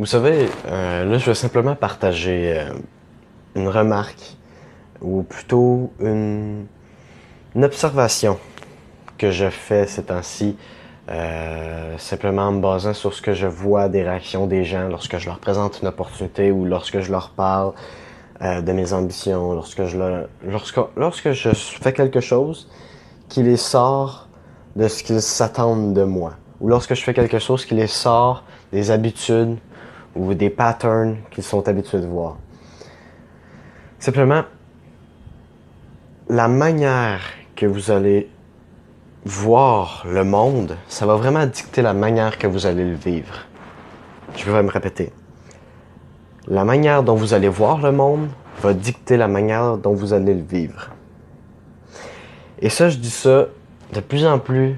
Vous savez, euh, là, je vais simplement partager euh, une remarque, ou plutôt une, observation que je fais ces temps-ci, euh, simplement en me basant sur ce que je vois des réactions des gens lorsque je leur présente une opportunité ou lorsque je leur parle de mes ambitions, lorsque je lorsque, lorsque je fais quelque chose qui les sort de ce qu'ils s'attendent de moi, ou lorsque je fais quelque chose qui les sort des habitudes ou des patterns qu'ils sont habitués de voir. Simplement, la manière que vous allez voir le monde, ça va vraiment dicter la manière que vous allez le vivre. Je vais me répéter. La manière dont vous allez voir le monde va dicter la manière dont vous allez le vivre. Et ça, je dis ça de plus en plus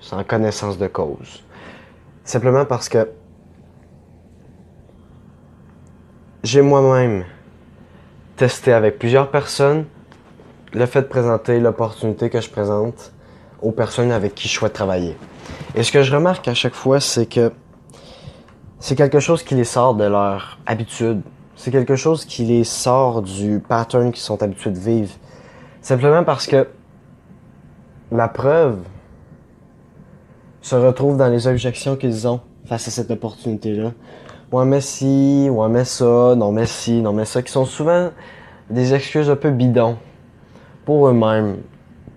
sans connaissance de cause. Simplement parce que j'ai moi-même testé avec plusieurs personnes le fait de présenter l'opportunité que je présente aux personnes avec qui je souhaite travailler. Et ce que je remarque à chaque fois, c'est que c'est quelque chose qui les sort de leur habitude. C'est quelque chose qui les sort du pattern qu'ils sont habitués de vivre. Simplement parce que la preuve se retrouve dans les objections qu'ils ont face à cette opportunité-là. Ouais, mais si, ouais, mais ça, non, mais si, non, mais ça, qui sont souvent des excuses un peu bidons pour eux-mêmes,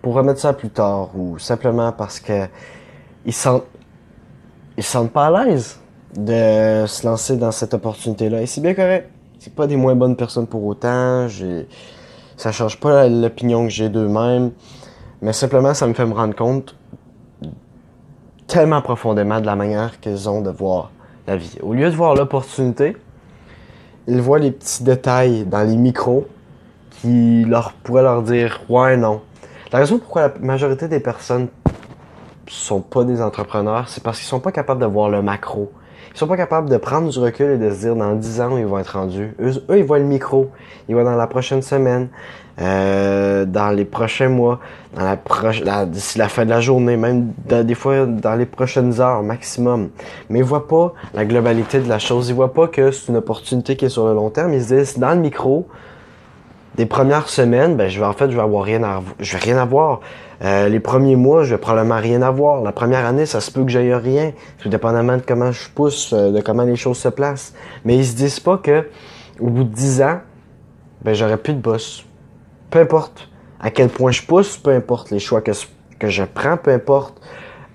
pour remettre ça plus tard, ou simplement parce que ils sentent, ils se sentent pas à l'aise de se lancer dans cette opportunité-là. Et c'est bien correct. C'est pas des moins bonnes personnes pour autant. J'ai, ça change pas l'opinion que j'ai d'eux-mêmes. Mais simplement, ça me fait me rendre compte tellement profondément de la manière qu'ils ont de voir Au lieu de voir l'opportunité, ils voient les petits détails dans les micros qui leur pourraient leur dire ouais non. La raison pourquoi la majorité des personnes sont pas des entrepreneurs, c'est parce qu'ils sont pas capables de voir le macro. Ils sont pas capables de prendre du recul et de se dire dans 10 ans ils vont être rendus. Eux, eux ils voient le micro. Ils voient dans la prochaine semaine, euh, dans les prochains mois, dans la proche, d'ici la fin de la journée, même des fois dans les prochaines heures maximum. Mais ils voient pas la globalité de la chose. Ils voient pas que c'est une opportunité qui est sur le long terme. Ils se disent dans le micro, des premières semaines, ben je vais en fait je vais avoir rien à je vais rien avoir. Euh, les premiers mois, je vais probablement rien avoir. La première année, ça se peut que j'aille rien, tout dépendamment de comment je pousse, euh, de comment les choses se placent. Mais ils se disent pas que au bout de dix ans, ben j'aurai plus de boss. Peu importe à quel point je pousse, peu importe les choix que, je prends, peu importe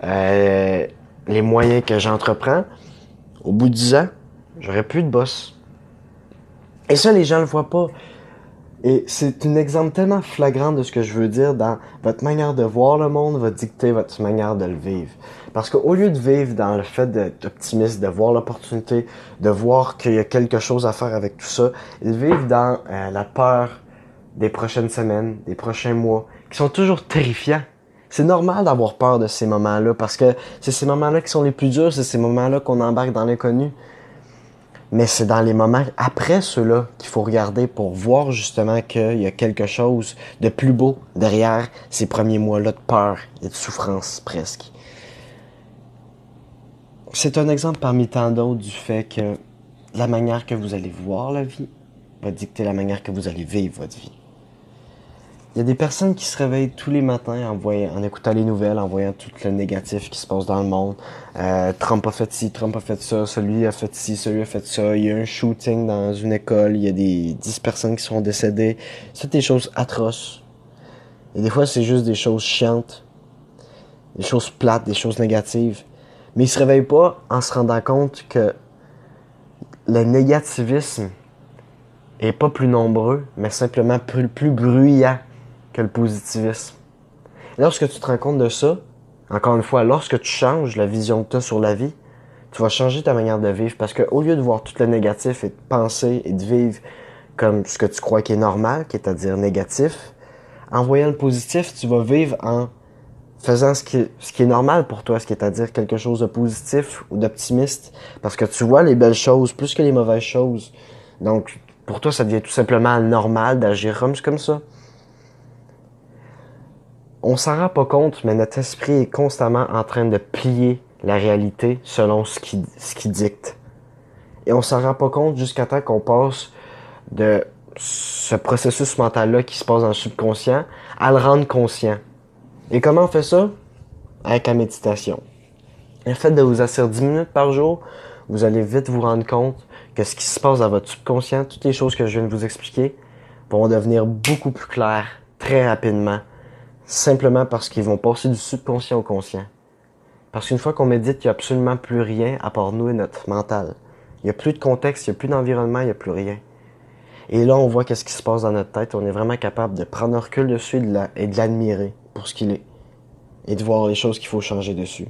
euh, les moyens que j'entreprends, au bout de dix ans, j'aurai plus de boss. Et ça, les gens le voient pas. Et c'est un exemple tellement flagrant de ce que je veux dire dans votre manière de voir le monde va dicter votre manière de le vivre. Parce qu'au lieu de vivre dans le fait d'être optimiste, de voir l'opportunité, de voir qu'il y a quelque chose à faire avec tout ça, ils vivent dans euh, la peur des prochaines semaines, des prochains mois, qui sont toujours terrifiants. C'est normal d'avoir peur de ces moments-là parce que c'est ces moments-là qui sont les plus durs, c'est ces moments-là qu'on embarque dans l'inconnu. Mais c'est dans les moments après ceux-là qu'il faut regarder pour voir justement qu'il y a quelque chose de plus beau derrière ces premiers mois-là de peur et de souffrance presque. C'est un exemple parmi tant d'autres du fait que la manière que vous allez voir la vie va dicter la manière que vous allez vivre votre vie. Il y a des personnes qui se réveillent tous les matins en, voyant, en écoutant les nouvelles, en voyant tout le négatif qui se passe dans le monde. Euh, Trump a fait ci, Trump a fait ça, celui a fait ci, celui a fait ça. Il y a un shooting dans une école, il y a des 10 personnes qui sont décédées. C'est des choses atroces. Et des fois, c'est juste des choses chiantes, des choses plates, des choses négatives. Mais ils se réveillent pas en se rendant compte que le négativisme est pas plus nombreux, mais simplement plus, plus bruyant que le positivisme. Lorsque tu te rends compte de ça, encore une fois, lorsque tu changes la vision que tu sur la vie, tu vas changer ta manière de vivre parce que au lieu de voir tout le négatif et de penser et de vivre comme ce que tu crois qui est normal, qui est à dire négatif, en voyant le positif, tu vas vivre en faisant ce qui, ce qui est normal pour toi, ce qui est à dire quelque chose de positif ou d'optimiste, parce que tu vois les belles choses plus que les mauvaises choses. Donc, pour toi, ça devient tout simplement normal d'agir comme ça on s'en rend pas compte, mais notre esprit est constamment en train de plier la réalité selon ce qui, ce qui dicte. Et on s'en rend pas compte jusqu'à temps qu'on passe de ce processus mental-là qui se passe dans le subconscient à le rendre conscient. Et comment on fait ça? Avec la méditation. Le fait de vous asseoir 10 minutes par jour, vous allez vite vous rendre compte que ce qui se passe dans votre subconscient, toutes les choses que je viens de vous expliquer, vont devenir beaucoup plus claires très rapidement, simplement parce qu'ils vont passer du subconscient au conscient. Parce qu'une fois qu'on médite, il n'y a absolument plus rien à part nous et notre mental. Il n'y a plus de contexte, il n'y a plus d'environnement, il n'y a plus rien. Et là, on voit qu'est-ce qui se passe dans notre tête. On est vraiment capable de prendre un recul dessus et de l'admirer pour ce qu'il est. Et de voir les choses qu'il faut changer dessus.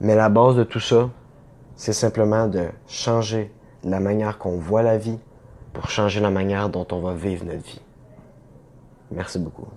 Mais la base de tout ça, c'est simplement de changer la manière qu'on voit la vie pour changer la manière dont on va vivre notre vie. Merci beaucoup.